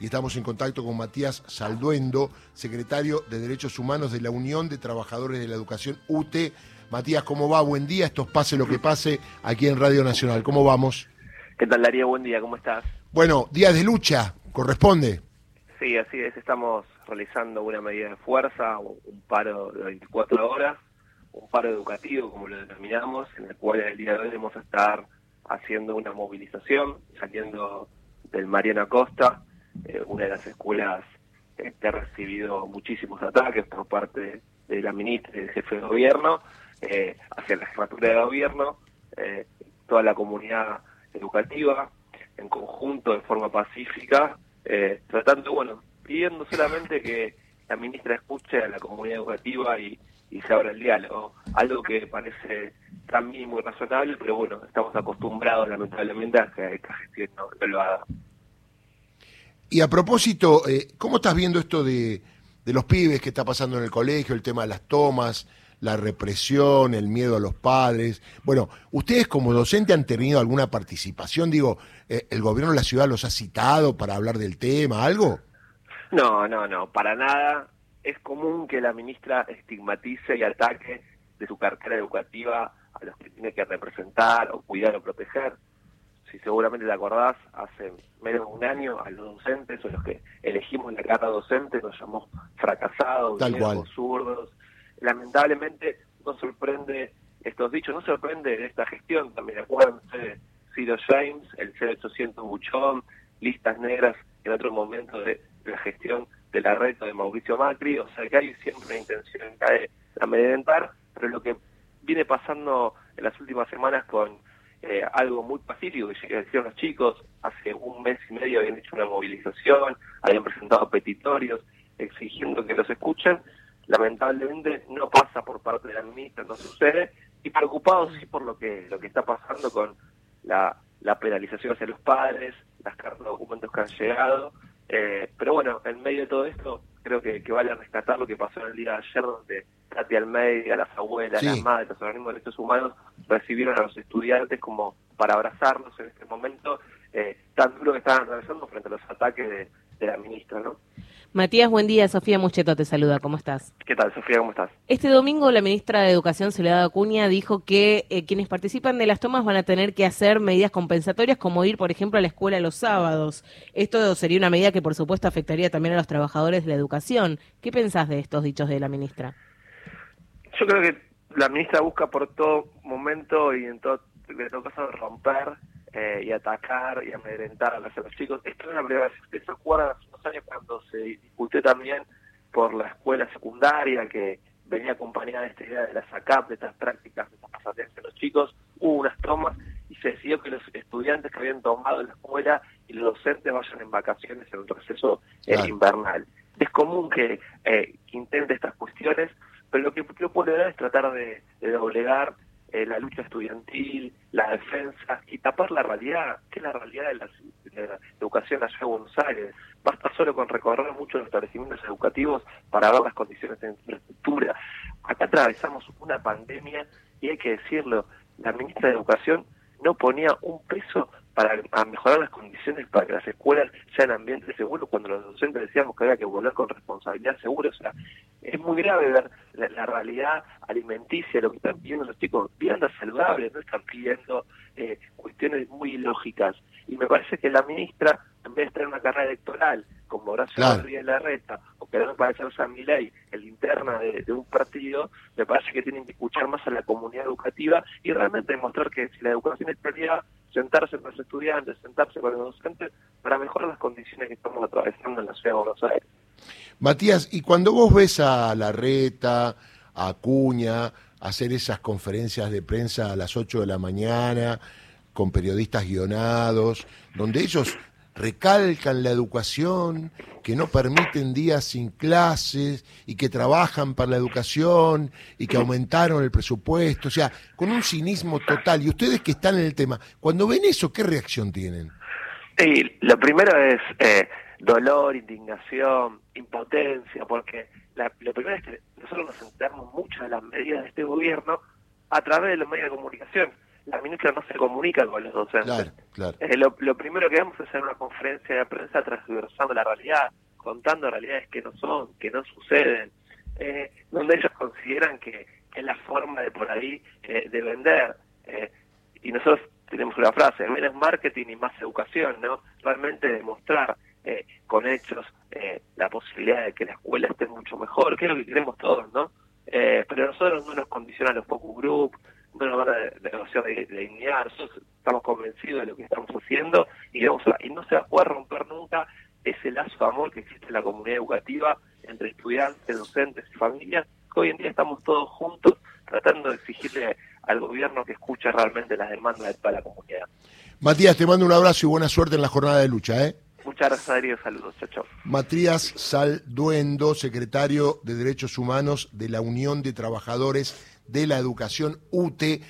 y estamos en contacto con Matías Salduendo, secretario de Derechos Humanos de la Unión de Trabajadores de la Educación UTE. Matías, ¿cómo va? Buen día, esto es Pase lo que pase aquí en Radio Nacional. ¿Cómo vamos? ¿Qué tal, Darío? Buen día, ¿cómo estás? Bueno, días de lucha, corresponde. Sí, así es, estamos realizando una medida de fuerza, un paro de 24 horas, un paro educativo, como lo denominamos, en el cual el día de hoy vamos a estar haciendo una movilización, saliendo del Mariano Acosta, eh, una de las escuelas que ha recibido muchísimos ataques por parte de la ministra y del jefe de gobierno, eh, hacia la jefatura de gobierno, eh, toda la comunidad educativa, en conjunto, de forma pacífica, tratando, bueno, pidiendo solamente que la ministra escuche a la comunidad educativa y, y se abra el diálogo, algo que parece también muy razonable, pero bueno, estamos acostumbrados lamentablemente a que esta gestión no lo haga. Y a propósito, eh, ¿cómo estás viendo esto de, los pibes que está pasando en el colegio, el tema de las tomas, la represión, el miedo a los padres? Bueno, ¿ustedes como docente han tenido alguna participación? Digo, eh, ¿el gobierno de la ciudad los ha citado para hablar del tema, algo? No, no, no, para nada. Es común que la ministra estigmatice y ataque de su cartera educativa a los que tiene que representar o cuidar o proteger si seguramente te acordás, hace menos de un año a los docentes o los que elegimos la carta docente nos llamó fracasados, viejos, zurdos. Lamentablemente no sorprende estos dichos, no sorprende de esta gestión, también. Acuérdense de Ciro James, el 0800 Buchón, listas negras en otro momento de, la gestión de la red de Mauricio Macri, o sea que hay siempre una intención de amedrentar, pero lo que viene pasando en las últimas semanas con eh, algo muy pacífico que decían los chicos. Hace un mes y medio habían hecho una movilización, habían presentado petitorios exigiendo que los escuchen. Lamentablemente no pasa por parte de la ministra, no sucede. Y preocupados sí por lo que, lo que está pasando con la, la penalización hacia los padres, las cartas de documentos que han llegado. Eh, pero bueno, en medio de todo esto, creo que, que vale rescatar lo que pasó en el día de ayer, donde Katy Almeida, las abuelas, las madres, los organismos de derechos humanos recibieron a los estudiantes como para abrazarlos en este momento eh, tan duro que estaban atravesando frente a los ataques de, la ministra, ¿no? Matías, buen día. Sofía Mucheto te saluda. ¿Cómo estás? ¿Qué tal, Sofía? ¿Cómo estás? Este domingo la ministra de Educación, Soledad Acuña, dijo que eh, quienes participan de las tomas van a tener que hacer medidas compensatorias como ir, por ejemplo, a la escuela los sábados. Esto sería una medida que, por supuesto, afectaría también a los trabajadores de la educación. ¿Qué pensás de estos dichos de la ministra? Yo creo que la ministra busca por todo momento y en todo, de todo caso romper eh, y atacar y amedrentar a los, chicos. Esto es una primera vez. Ustedes se acuerdan hace unos años cuando se discutió también por la escuela secundaria que venía acompañada de esta idea de la SACAP, de estas prácticas, de estas pasajes de los chicos, hubo unas tomas y se decidió que los estudiantes que habían tomado la escuela y los docentes vayan en vacaciones en un receso invernal. Es común que eh, intente estas cuestiones pero lo que puede dar es tratar de, doblegar eh, la lucha estudiantil, la defensa y tapar la realidad, que es la realidad de la, educación en la ciudad de Buenos Aires. Basta solo con recorrer muchos establecimientos educativos para ver las condiciones de infraestructura. Acá atravesamos una pandemia y hay que decirlo, la ministra de Educación no ponía un peso para mejorar las condiciones para que las escuelas sean ambientes seguros cuando los docentes decíamos que había que volver con responsabilidad segura. O sea, es muy grave ver la, realidad alimenticia, lo que están pidiendo los chicos, viandas saludables, no están pidiendo eh, cuestiones muy ilógicas. Y me parece que la ministra, en vez de estar una carrera electoral, como Horacio claro. la Larreta, o queremos parecerse a mi ley, el interna de, de, un partido, me parece que tienen que escuchar más a la comunidad educativa y realmente demostrar que si la educación es prioridad, sentarse con los estudiantes, sentarse con los docentes, para mejorar las condiciones que estamos atravesando en la ciudad de Buenos Aires. Matías, y cuando vos ves a Larreta, a Acuña, hacer esas conferencias de prensa a las 8 de la mañana, con periodistas guionados, donde ellos recalcan la educación, que no permiten días sin clases y que trabajan para la educación y que aumentaron el presupuesto, o sea, con un cinismo total. Y ustedes que están en el tema, cuando ven eso, ¿qué reacción tienen? Sí, lo primero es eh, dolor, indignación, impotencia, porque lo primero es que nosotros nos enteramos mucho de las medidas de este gobierno a través de los medios de comunicación. La ministra no se comunica con los docentes. Claro, claro. Eh, lo, lo primero que vamos es hacer una conferencia de prensa transversando la realidad, contando realidades que no son, que no suceden, eh, donde ellos consideran que es la forma de por ahí eh, de vender. Eh, y nosotros tenemos una frase, menos marketing y más educación, ¿no? Realmente demostrar eh, con hechos eh, la posibilidad de que la escuela esté mucho mejor, que es lo que queremos todos, ¿no? Eh, pero nosotros no nos condicionan los focus group, de, de dignidad, nosotros estamos convencidos de lo que estamos haciendo y, vamos a- y no se va a poder romper nunca ese lazo de amor que existe en la comunidad educativa entre estudiantes, docentes y familias, que hoy en día estamos todos juntos tratando de exigirle al gobierno que escuche realmente las demandas de toda la comunidad. Matías, te mando un abrazo y buena suerte en la jornada de lucha, ¿eh? Muchas gracias, Darío. Saludos. Chao, chao. Matías Salduendo, secretario de Derechos Humanos de la Unión de Trabajadores de la Educación UTE.